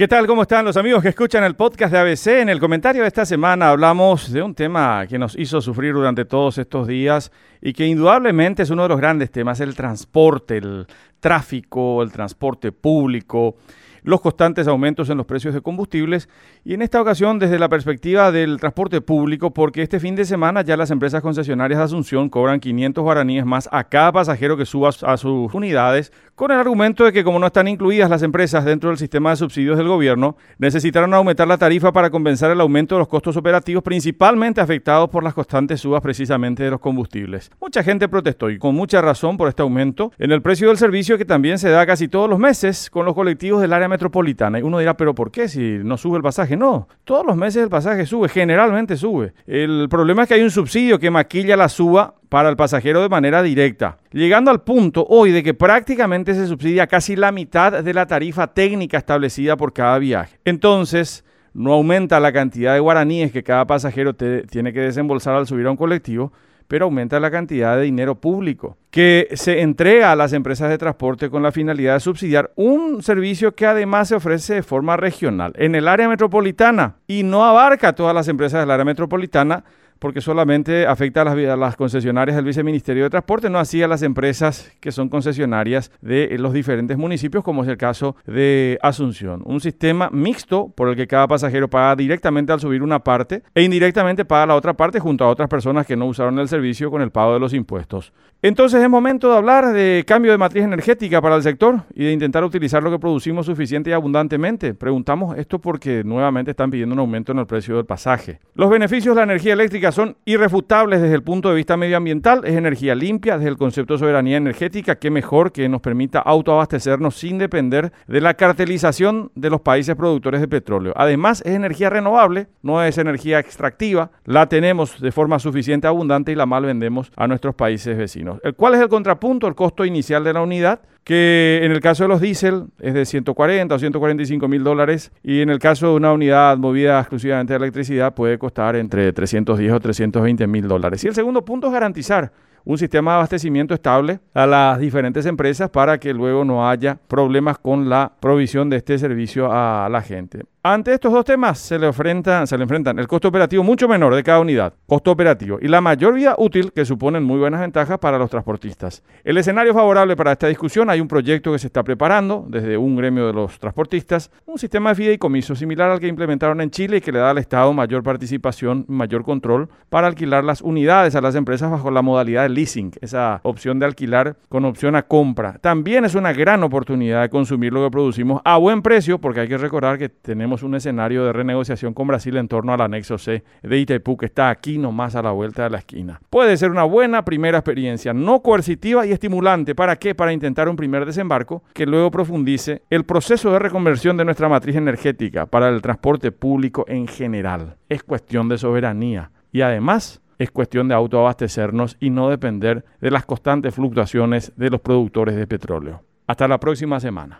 ¿Qué tal? ¿Cómo están los amigos que escuchan el podcast de ABC? En el comentario de esta semana hablamos de un tema que nos hizo sufrir durante todos estos días y que indudablemente es uno de los grandes temas, el transporte, el tráfico, el transporte público los constantes aumentos en los precios de combustibles y en esta ocasión desde la perspectiva del transporte público porque este fin de semana ya las empresas concesionarias de Asunción cobran 500 guaraníes más a cada pasajero que suba a sus unidades con el argumento de que como no están incluidas las empresas dentro del sistema de subsidios del gobierno, necesitaron aumentar la tarifa para compensar el aumento de los costos operativos principalmente afectados por las constantes subas precisamente de los combustibles. Mucha gente protestó y con mucha razón por este aumento en el precio del servicio que también se da casi todos los meses con los colectivos del área metropolitana. Y uno dirá, pero ¿por qué si no sube el pasaje? No, todos los meses el pasaje sube, generalmente sube. El problema es que hay un subsidio que maquilla la suba para el pasajero de manera directa, llegando al punto hoy de que prácticamente se subsidia casi la mitad de la tarifa técnica establecida por cada viaje. Entonces, no aumenta la cantidad de guaraníes que cada pasajero tiene que desembolsar al subir a un colectivo, pero aumenta la cantidad de dinero público que se entrega a las empresas de transporte con la finalidad de subsidiar un servicio que además se ofrece de forma regional en el área metropolitana y no abarca todas las empresas del área metropolitana, porque solamente afecta a las, concesionarias del Viceministerio de Transporte, no así a las empresas que son concesionarias de los diferentes municipios, como es el caso de Asunción. Un sistema mixto por el que cada pasajero paga directamente al subir una parte e indirectamente paga la otra parte junto a otras personas que no usaron el servicio con el pago de los impuestos. Entonces es momento de hablar de cambio de matriz energética para el sector y de intentar utilizar lo que producimos suficiente y abundantemente. Preguntamos esto porque nuevamente están pidiendo un aumento en el precio del pasaje. Los beneficios de la energía eléctrica son irrefutables desde el punto de vista medioambiental, es energía limpia desde el concepto de soberanía energética, que mejor que nos permita autoabastecernos sin depender de la cartelización de los países productores de petróleo. Además, es energía renovable, no es energía extractiva, la tenemos de forma suficiente abundante y la mal vendemos a nuestros países vecinos. ¿Cuál es el contrapunto? El costo inicial de la unidad, que en el caso de los diésel es de 140 o 145 mil dólares y en el caso de una unidad movida exclusivamente de electricidad puede costar entre 310 o 320 mil dólares. Y el segundo punto es garantizar un sistema de abastecimiento estable a las diferentes empresas para que luego no haya problemas con la provisión de este servicio a la gente. Ante estos dos temas se le, enfrentan, se le enfrentan el costo operativo mucho menor de cada unidad, costo operativo, y la mayor vida útil que suponen muy buenas ventajas para los transportistas. El escenario favorable para esta discusión, hay un proyecto que se está preparando desde un gremio de los transportistas, un sistema de fideicomiso similar al que implementaron en Chile y que le da al Estado mayor participación, mayor control para alquilar las unidades a las empresas bajo la modalidad de leasing, esa opción de alquilar con opción a compra. También es una gran oportunidad de consumir lo que producimos a buen precio, porque hay que recordar que tenemos un escenario de renegociación con Brasil en torno al anexo C de Itaipú, que está aquí nomás a la vuelta de la esquina. Puede ser una buena primera experiencia, no coercitiva y estimulante. ¿Para qué? Para intentar un primer desembarco que luego profundice el proceso de reconversión de nuestra matriz energética para el transporte público en general. Es cuestión de soberanía y además es cuestión de autoabastecernos y no depender de las constantes fluctuaciones de los productores de petróleo. Hasta la próxima semana.